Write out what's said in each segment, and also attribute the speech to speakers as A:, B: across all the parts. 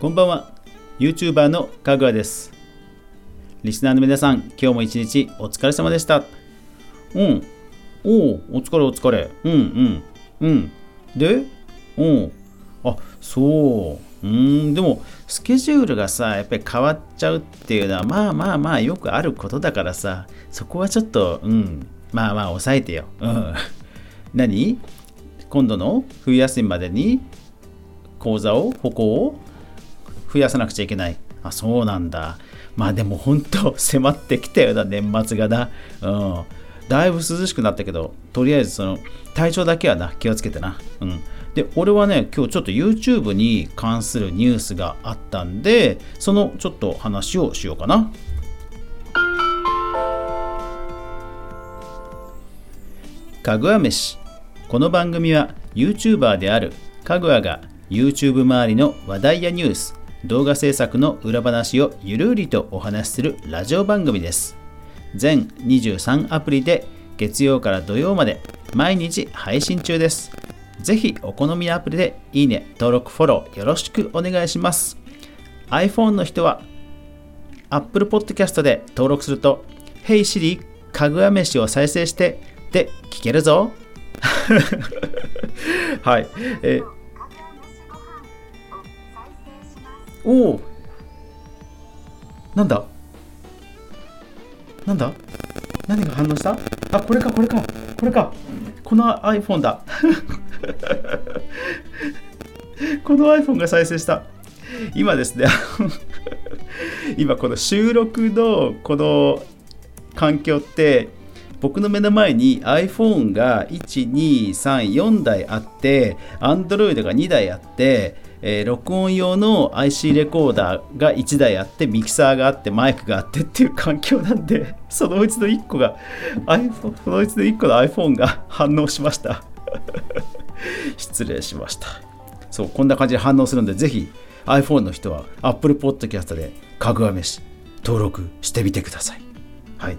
A: こんばんは。YouTuber のかぐわです。リスナーの皆さん今日も一日お疲れ様でした。うん。おおお疲れお疲れ。うんうん。うん。でう。んあそう。うん。でもスケジュールがさやっぱり変わっちゃうっていうのはまあまあまあよくあることだからさそこはちょっとうん。まあまあ抑えてよ。うん。何？今度の冬休みまでに講座を歩行を増やさなくちゃいけない。あそうなんだ。まあでも本当 迫ってきたよな年末がな。うん。だいぶ涼しくなったけどとりあえずその体調だけはな気をつけてな。うん。で俺はね今日ちょっと YouTube に関するニュースがあったんでそのちょっと話をしようかな。かぐわ飯。この番組は YouTuber であるかぐわが YouTube 周りの話題やニュース動画制作の裏話をゆるりとお話しするラジオ番組です。全23アプリで月曜から土曜まで毎日配信中です。ぜひお好みのアプリでいいね、登録、フォローよろしくお願いします。iPhone の人は Apple Podcast で登録すると Hey Siri かぐわ飯を再生してで聞けるぞ。はい、えおお。なんだ？なんだ？何が反応した？あこれかこれか。これか。この iPhone だ。この iPhone が再生した。今ですね。今この収録のこの環境って僕の目の前に iPhone が1234台あって Android が2台あってえー、録音用の IC レコーダーが1台あってミキサーがあってマイクがあってっていう環境なんでそのうちの1個が iPhone そのうちの1個の iPhone が反応しました。失礼しました。そうこんな感じで反応するんでぜひ iPhone の人は Apple Podcast でかフォロー登録してみてください。はい。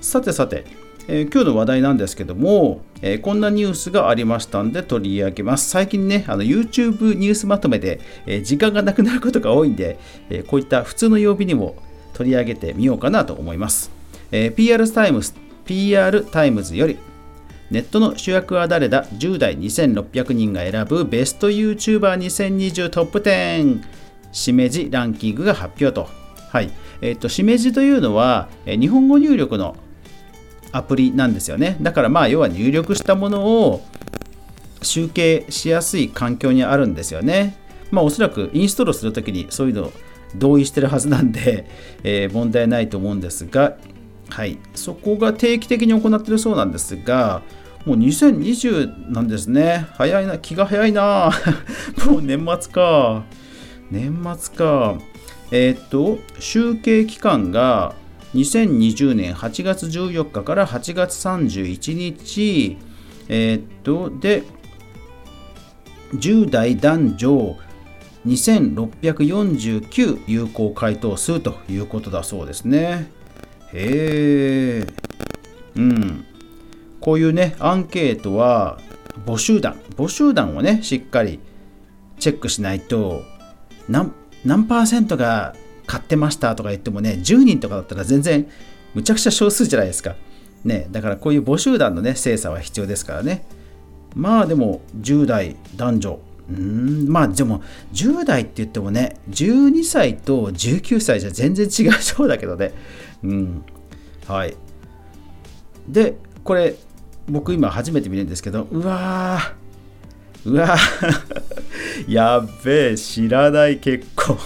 A: さてさてえー、今日の話題なんですけども、えー、こんなニュースがありましたんで取り上げます。最近ね、あの YouTube ニュースまとめで、えー、時間がなくなることが多いんで、えこういった普通の曜日にも取り上げてみようかなと思います。え PR タイムズ PR タイムズよりネットの主役は誰だ ?10 代2600人が選ぶベスト YouTuber2020 トップ10しめじランキングが発表と。はい。えっ、と、しめじというのは、え日本語入力のアプリなんですよね。だからまあ要は入力したものを集計しやすい環境にあるんですよね。まあおそらくインストールするときにそういうの同意してるはずなんで、えー、問題ないと思うんですがはい。そこが定期的に行ってるそうなんですがもう2020なんですね。早いな気が早いな。もう年末か。年末か。えっ、と集計期間が2020年8月14日から8月31日、えー、っと、で、10代男女2649有効回答数ということだそうですね。へえ。うん。こういうね、アンケートは募集団、募集団をね、しっかりチェックしないと、何何パーセントが買ってましたとか言ってもね、10人とかだったら全然むちゃくちゃ少数じゃないですか。ね、だからこういう母集団のね、精査は必要ですからね。まあでも10代男女。うん、まあでも10代って言ってもね、12歳と19歳じゃ全然違うそうだけどね。うん。はい。で、これ僕今初めて見るんですけど、うわー、うわー やっべえ、知らない結構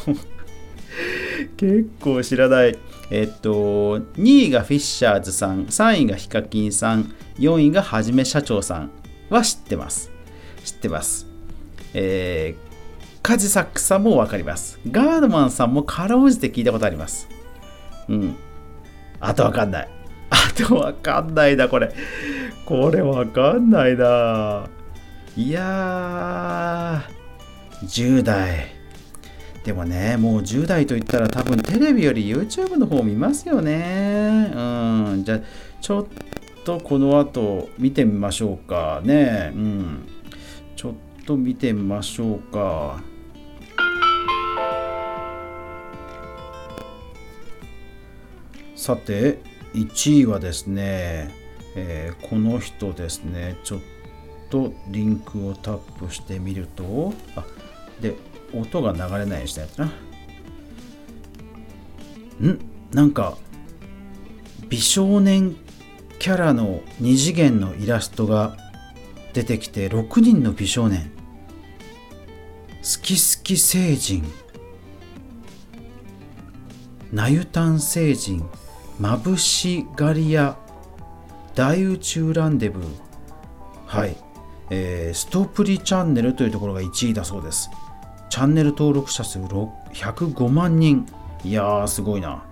A: 結構知らない。えっと、2位がフィッシャーズさん、3位がヒカキンさん、4位がはじめ社長さんは知ってます。知ってます。えー、カジサックさんもわかります。ガードマンさんもかろうじて聞いたことあります。うん。あとわかんない。あとわかんないな、これ。これわかんないな。いやー、10代。でもね、もう10代といったら多分テレビより YouTube の方見ますよね。うん。じゃあ、ちょっとこの後見てみましょうかね。うん。ちょっと見てみましょうか。さて、1位はですね、えー、この人ですね、ちょっとリンクをタップしてみると、あで、音が流れないようにしたやつな。ん？なんか、美少年キャラの2次元のイラストが出てきて6人の美少年。好き好き星人。なゆたん星人。まぶしがり屋。大宇宙ランデブー。はい、えー、ストプリチャンネルというところが1位だそうです。チャンネル登録者数105万人いやーすごいな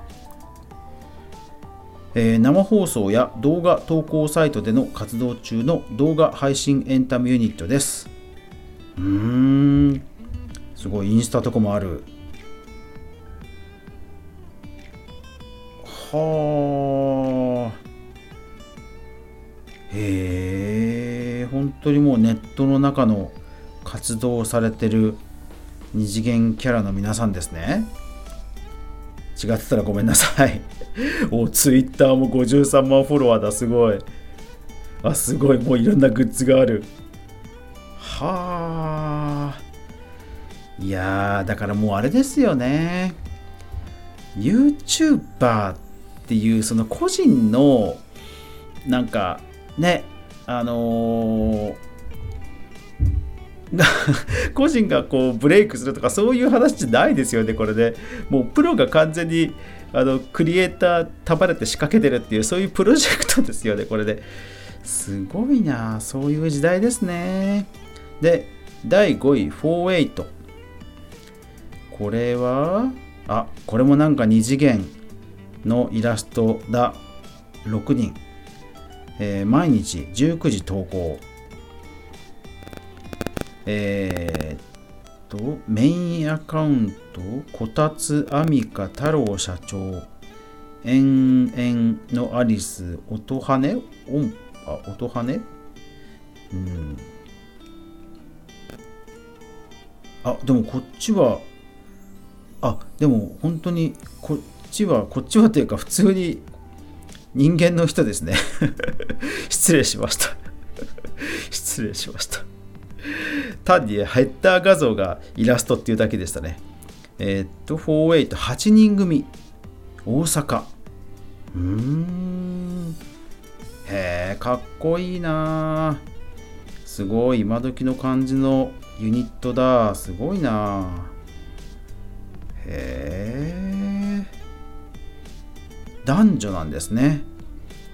A: えー、生放送や動画投稿サイトでの活動中の動画配信エンタメユニットです。うーん、すごいインスタとかもある。はあ。へえ、本当にもうネットの中の活動されてる二次元キャラの皆さんですね。違ってたらごめんなさい。お、ツイッターも53万フォロワーだ、すごい。あ、すごい、もういろんなグッズがある。はあ。いやだからもうあれですよね。YouTuber っていうその個人のなんかねあのー 個人がこうブレイクするとかそういう話じゃないですよねこれで、ね、もうプロが完全にあのクリエイター束ねて仕掛けてるっていうそういうプロジェクトですよねこれですごいなそういう時代ですね。で第5位48これはあこれもなんか2次元のイラストだ。6人、えー、毎日19時投稿。えー、っと、メインアカウント、こたつあみか太郎社長、えんえんのアリス、音羽ね音あ、音羽？ねうん。あ、でもこっちは、あ、でも本当にこっちは、こっちはっていうか普通に人間の人ですね。失礼しました。失礼しました。単にヘッダー画像がイラストっていうだけでしたね。えー、っと、48、8人組、大阪。うーん。へえ、かっこいいなすごい、今時の感じのユニットだ。すごいなへえ。男女なんですね。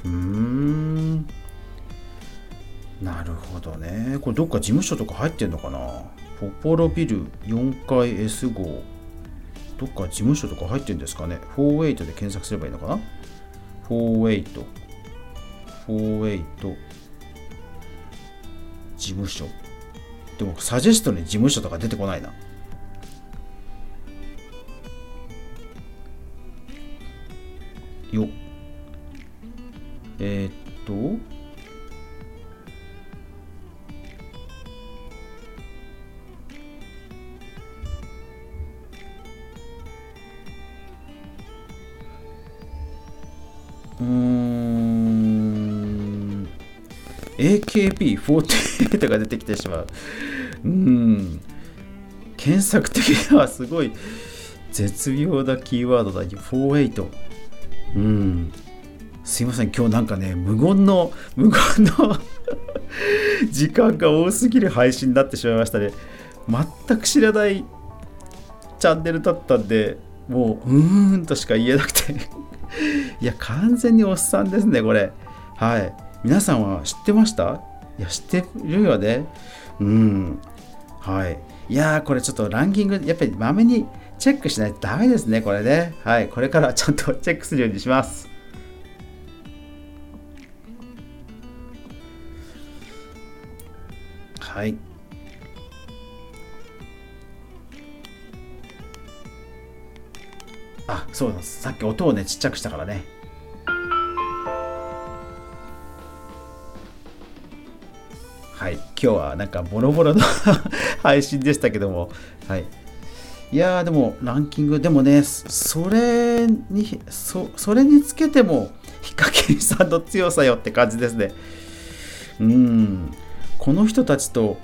A: うーん。なるほどね。これどっか事務所とか入ってんのかな？ポポロビル4階 S 号。どっか事務所とか入ってんですかね ?48 で検索すればいいのかな ?48。48事務所。でもサジェストに事務所とか出てこないな。よ。えー、っと、AKB48 が出てきてしまう。うん。検索的にはすごい絶妙なキーワードだ。48うん。すいません。今日なんかね無言の無言の 時間が多すぎる配信になってしまいましたね。全く知らないチャンネルだったんでもううーんとしか言えなくて。いや、完全におっさんですね、これ。はい。皆さんは知ってました？いや、知ってるよね。うん。はい。いやー、これちょっとランキング、やっぱりまめにチェックしないとダメですね、これね。はい。これからちゃんとチェックするようにします。はい。あそうなんですさっき音をねちっちゃくしたからね今日はなんかボロボロの 配信でしたけども、はい、いやーでもランキングでもねそれにそそれにつけてもヒカキンさんの強さよって感じですね。うん。この人たちと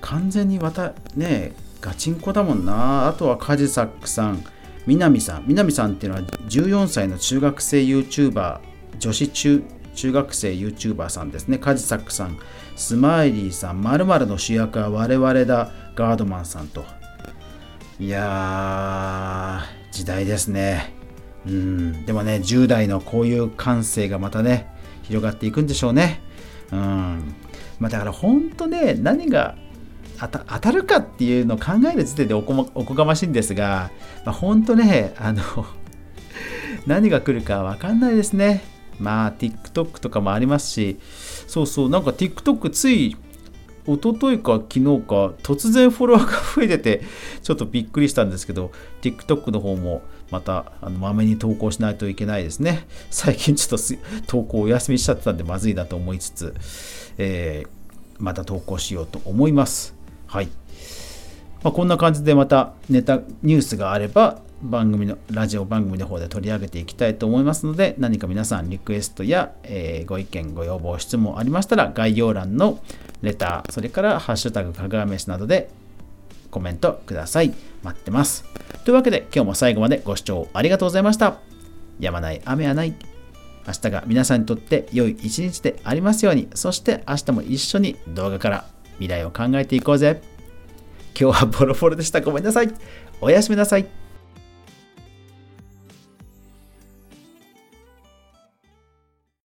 A: 完全にまたねガチンコだもんな。あとはカジサックさん南さん。南さんっていうのは14歳の中学生 YouTuber 女子中中学生 YouTuber さんですね。カジサックさん。スマイリーさん。まるの主役は我々だ。ガードマンさんと。いやー時代ですね。うん。でもね10代のこういう感性がまたね広がっていくんでしょうね。うん。まあだから本当ね何が当たるかっていうのを考える時点でおこおこがましいんですが、まあ、本当ねあの何が来るか分かんないですね。まあ TikTok とかもありますしそうそうなんか TikTok つい一昨日か昨日か突然フォロワーが増えててちょっとびっくりしたんですけど TikTok の方もまたあのまめに投稿しないといけないですね。最近ちょっと投稿お休みしちゃってたんでまずいなと思いつつ、えー、また投稿しようと思います。はい、まあ、こんな感じでまたネタニュースがあれば番組のラジオ番組の方で取り上げていきたいと思いますので何か皆さんリクエストや、えー、ご意見ご要望質問ありましたら概要欄のレターそれからハッシュタグかぐわ飯などでコメントください。待ってます。というわけで今日も最後までご視聴ありがとうございました。やまない雨はない。明日が皆さんにとって良い一日でありますように。そして明日も一緒に動画から未来を考えていこうぜ。今日はボロボロでした。ごめんなさい。おやすみなさい。